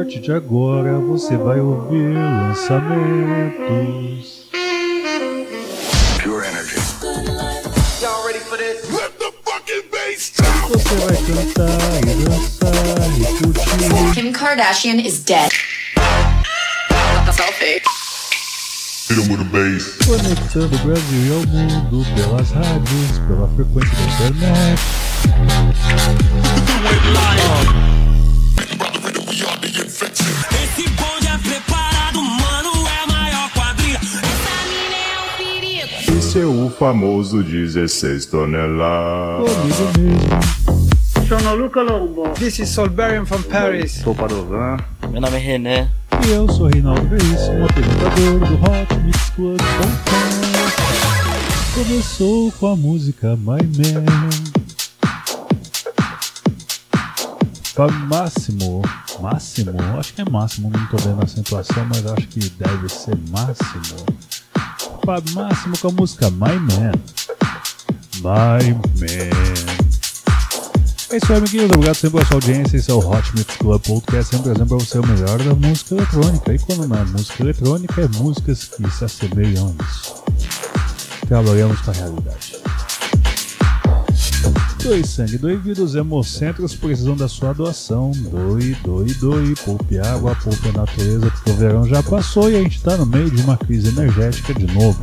partir de agora você vai ouvir lançamentos. Pure energy. Y'all ready for this? Let the fucking bass drop. Você vai cantar e dançar e curtir. Kim Kardashian is dead. Selfie. Conectando o Brasil e ao mundo pelas rádios, pela frequência da internet. Esse famoso 16 toneladas. Mesmo. Sono Luca Lombo. This is Solberian from Paris. Sou Padovan. Meu nome é René. E eu sou Reinaldo Veríssimo, apresentador do Hot Mix Club. Começou com a música My Man. Fábio Máximo, Máximo, acho que é Máximo, não tô vendo a acentuação, mas acho que deve ser Máximo. Fábio Máximo com a música My Man. My Man. É isso aí, amiguinhos. Obrigado sempre pela sua audiência. Esse é o Hot Mix Club Podcast, sempre trazendo para você o melhor da música eletrônica. E quando não é música eletrônica, é músicas que se assemelham a isso. Trabalhamos com a realidade. Doe sangue, doe vida, os hemocentros precisam da sua doação. Doe, doe, doe. Poupe água, poupe a natureza, porque o verão já passou e a gente está no meio de uma crise energética de novo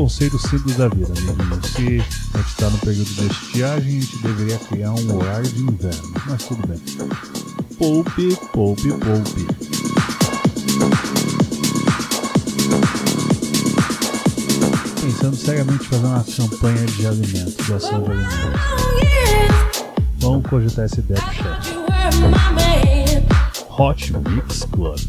conselhos simples da vida, amiguinho. Se a gente está no período de estiagem, a gente deveria criar um horário de inverno. Mas tudo bem. Poupe, poupe, poupe. Pensando seriamente em fazer uma campanha de alimentos, doação de alimentos. Vamos cogitar essa ideia pro chat. Hot Mix Club.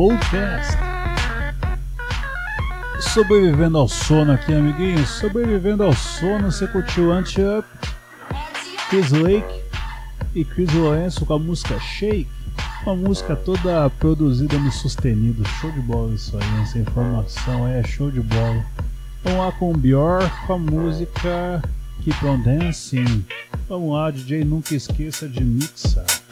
Podcast. Sobrevivendo ao sono aqui, amiguinhos. Sobrevivendo ao sono, você curtiu Anti-Up, Chris Lake e Chris Lourenço com a música Shake. Uma música toda produzida no sustenido. Show de bola isso aí, essa informação é show de bola. Vamos lá com o com a música Keep on Dancing. Vamos lá, DJ, nunca esqueça de mixar.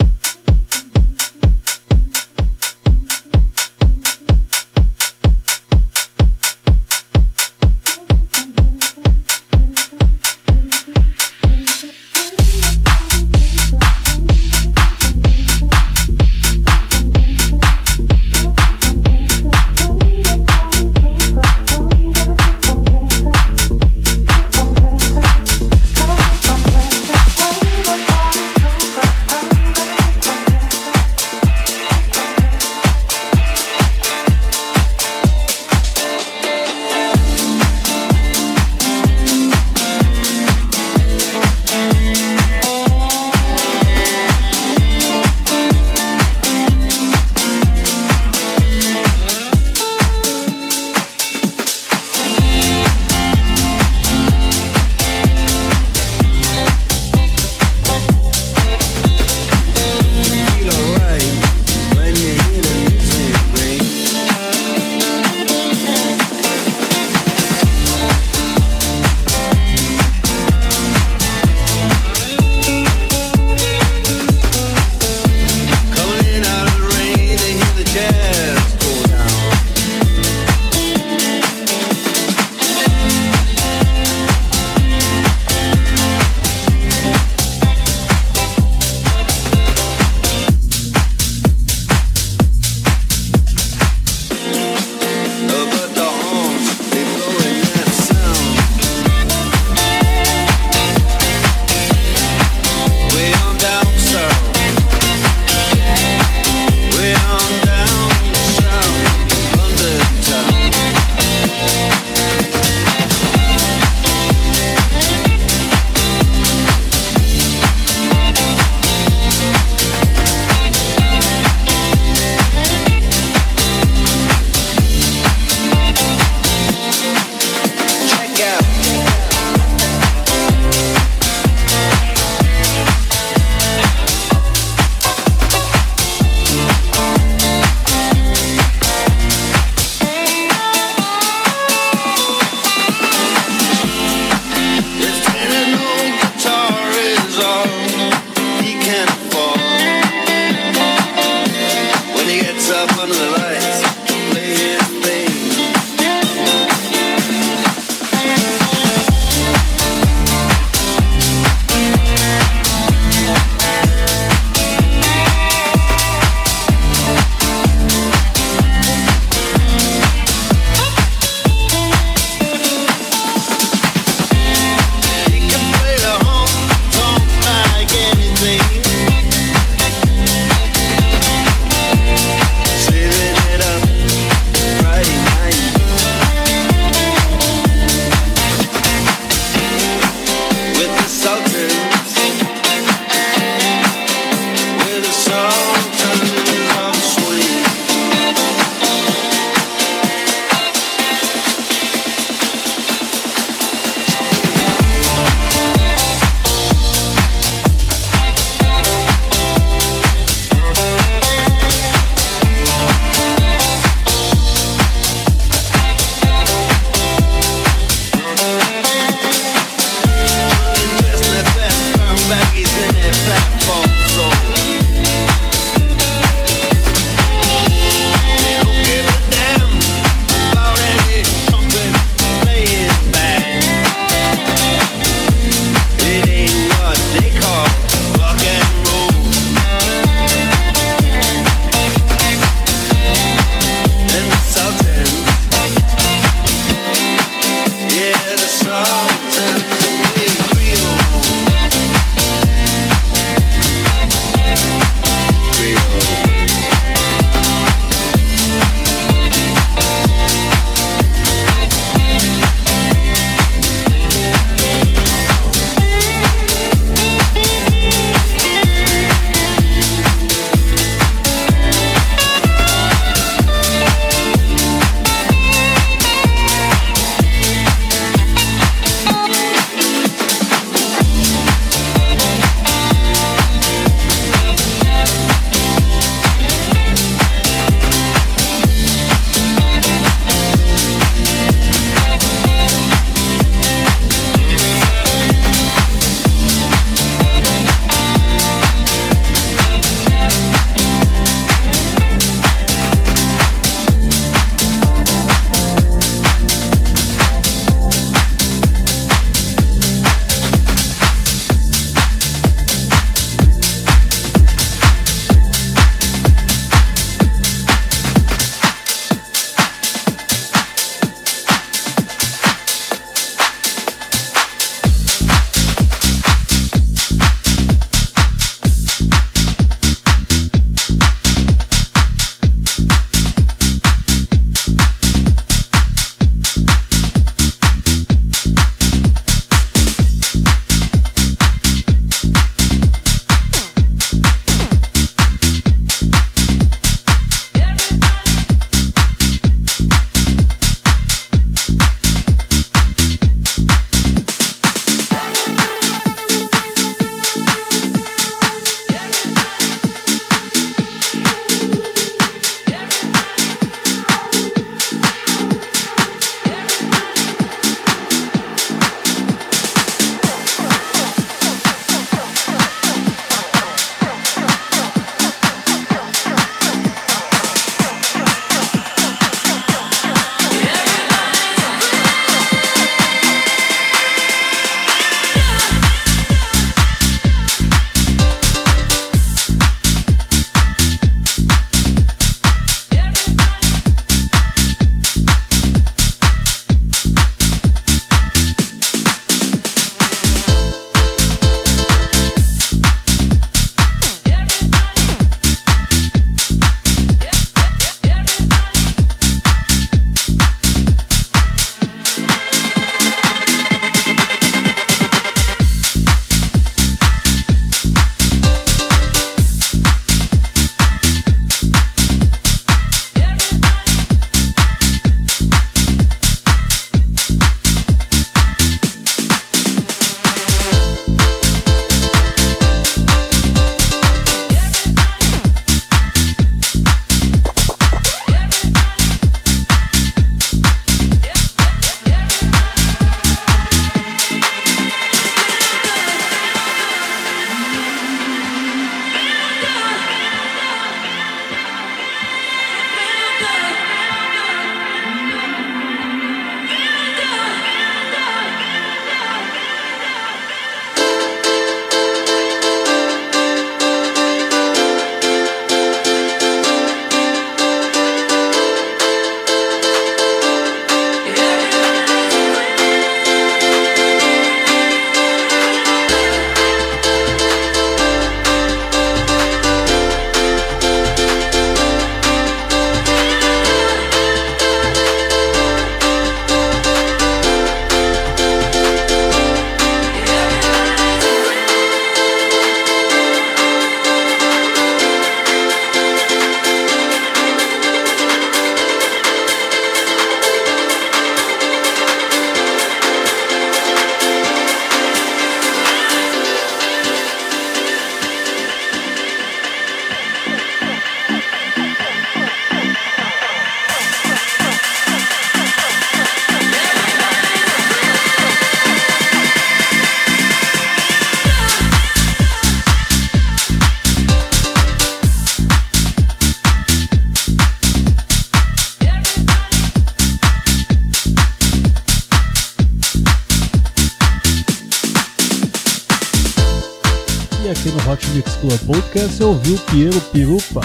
Você ouviu Piero Pirupa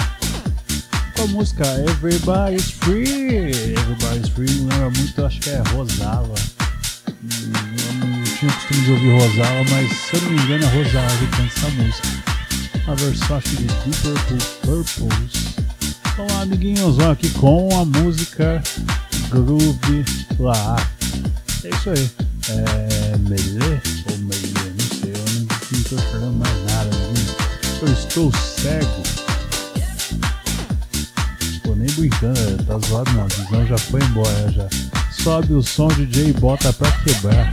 com a música Everybody's Free. Everybody's Free me lembra muito, acho que é Rosala. Hum, Eu não tinha o costume de ouvir Rosala, mas se eu não me engano é Rosala que canta essa música. A que de Deep Purple Purples. Então lá, amiguinhos, vamos aqui com a música Groove lá. É isso aí. É. Melê ou Melê? Não sei, eu não, não tô falando mais nada, estou cego. Tô nem brincando, tá zoado não. A visão já foi embora já. Sobe o som, DJ, bota pra quebrar.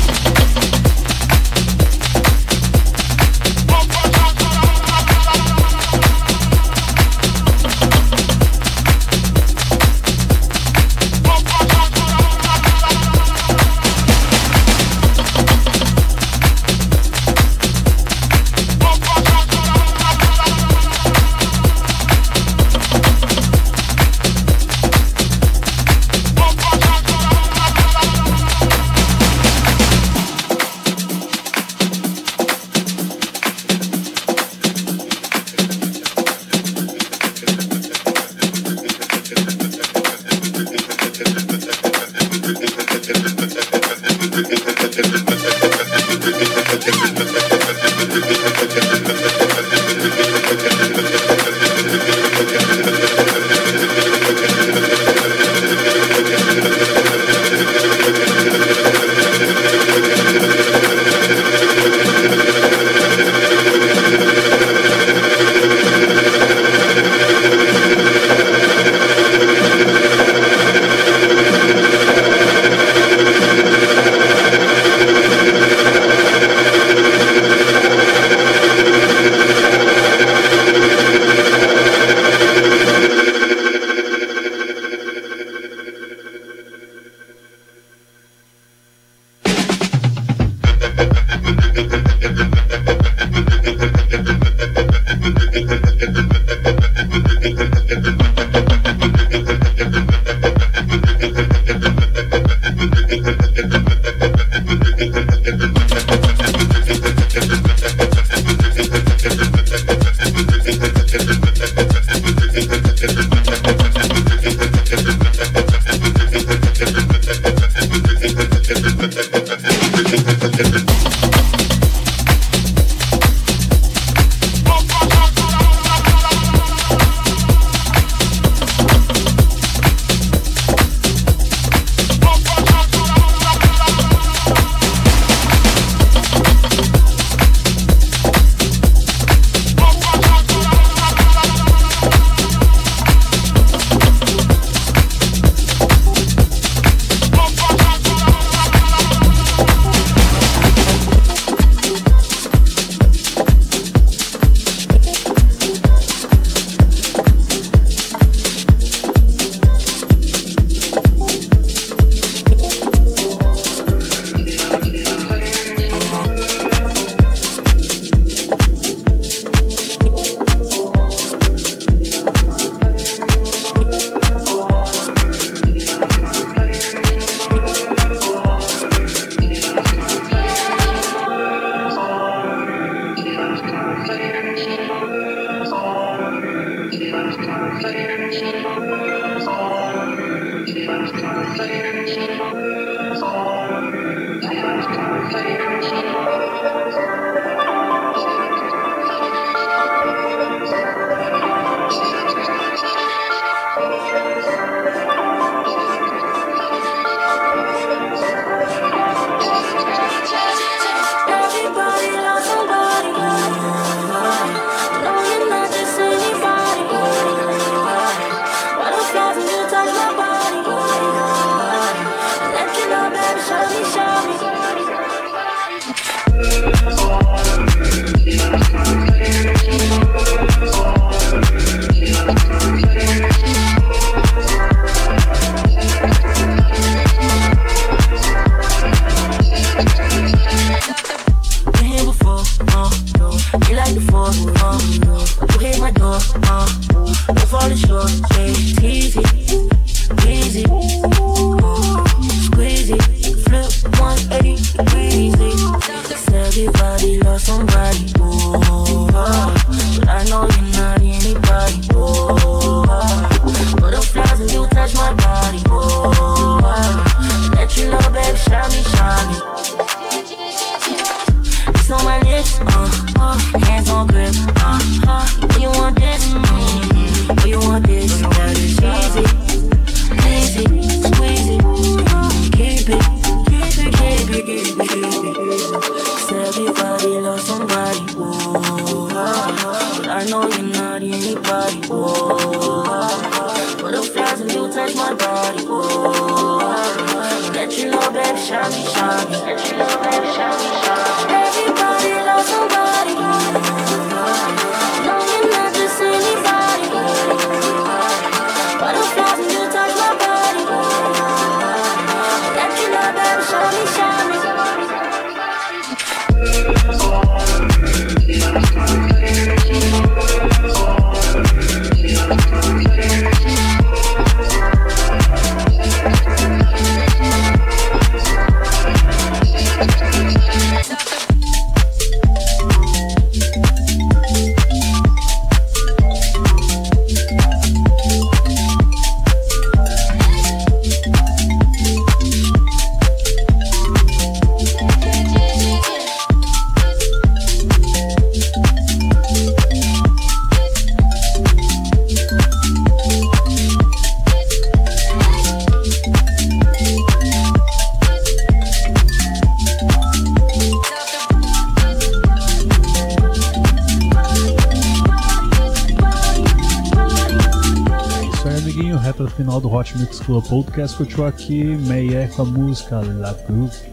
Mix Club Podcast. Continua aqui meia é com a música La Cruz,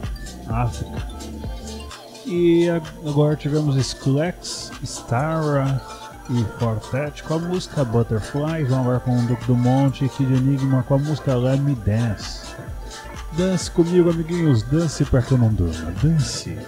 África. E agora tivemos Sklex, Stara e Fortet com a música Butterfly. Vamos agora com o Duque do Monte e Kid Enigma com a música Let Me Dance. Dance comigo, amiguinhos. Dance para que eu não durma. Dance.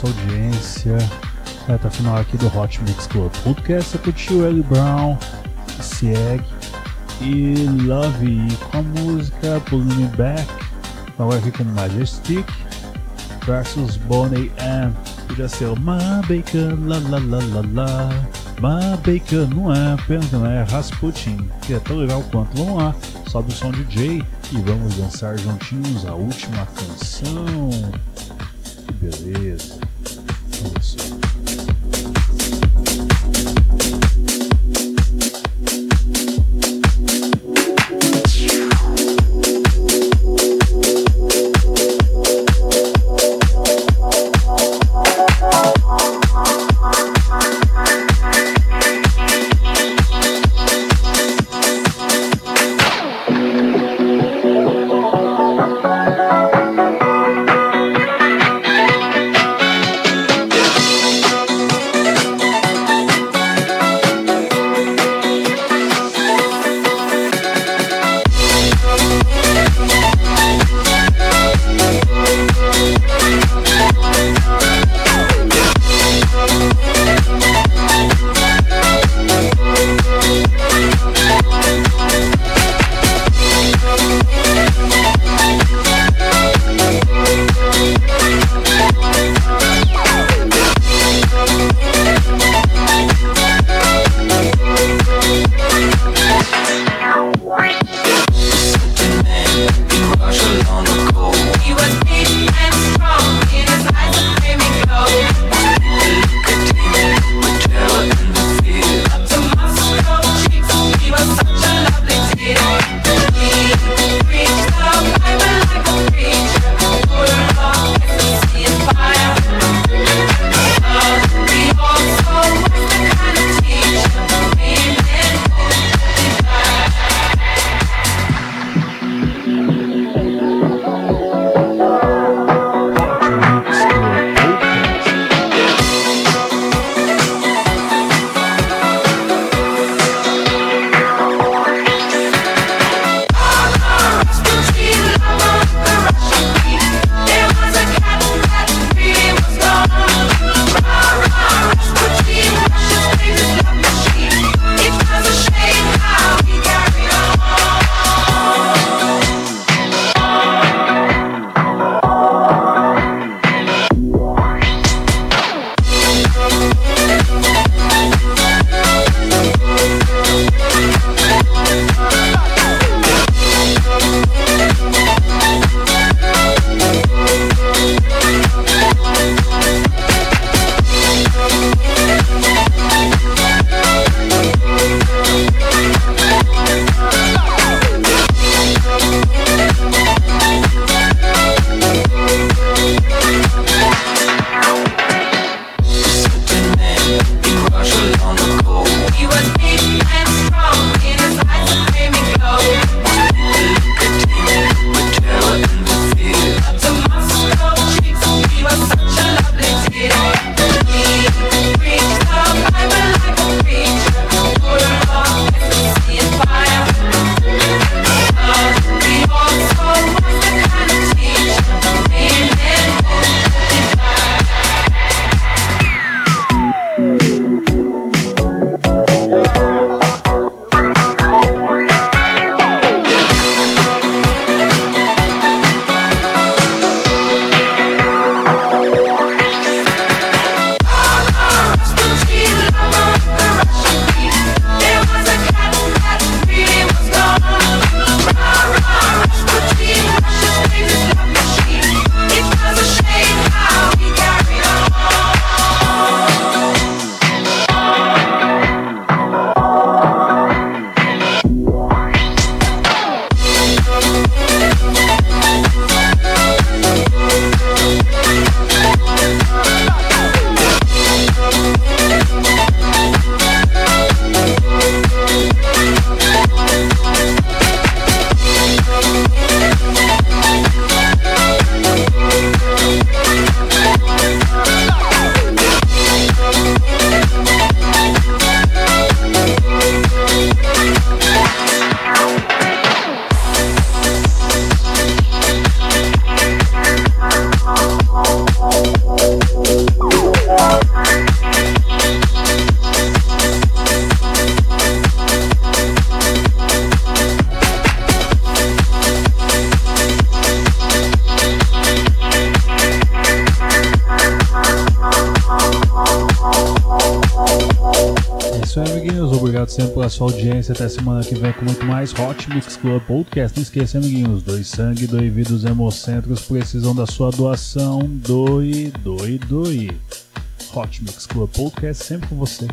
Sua audiência. Reta final aqui do Hot Mix Club Podcast. Você curtiu Ellie Brown, Sieg e Love com a música Pulling Me Back. Agora aqui com Majestic versus Bonnie M. Podia ser o My Bacon, la la la la la. My Bacon não é, pena que não é Rasputin, que é tão legal quanto. Vamos lá, sobe o som DJ e vamos dançar juntinhos a última canção. Que beleza. Audiência. Até semana que vem com muito mais Hot Mix Club Podcast. Não esqueça, amiguinhos. Doe sangue, doe vida. Os hemocentros precisam da sua doação. Doe, doe, doe. Hot Mix Club Podcast sempre com você.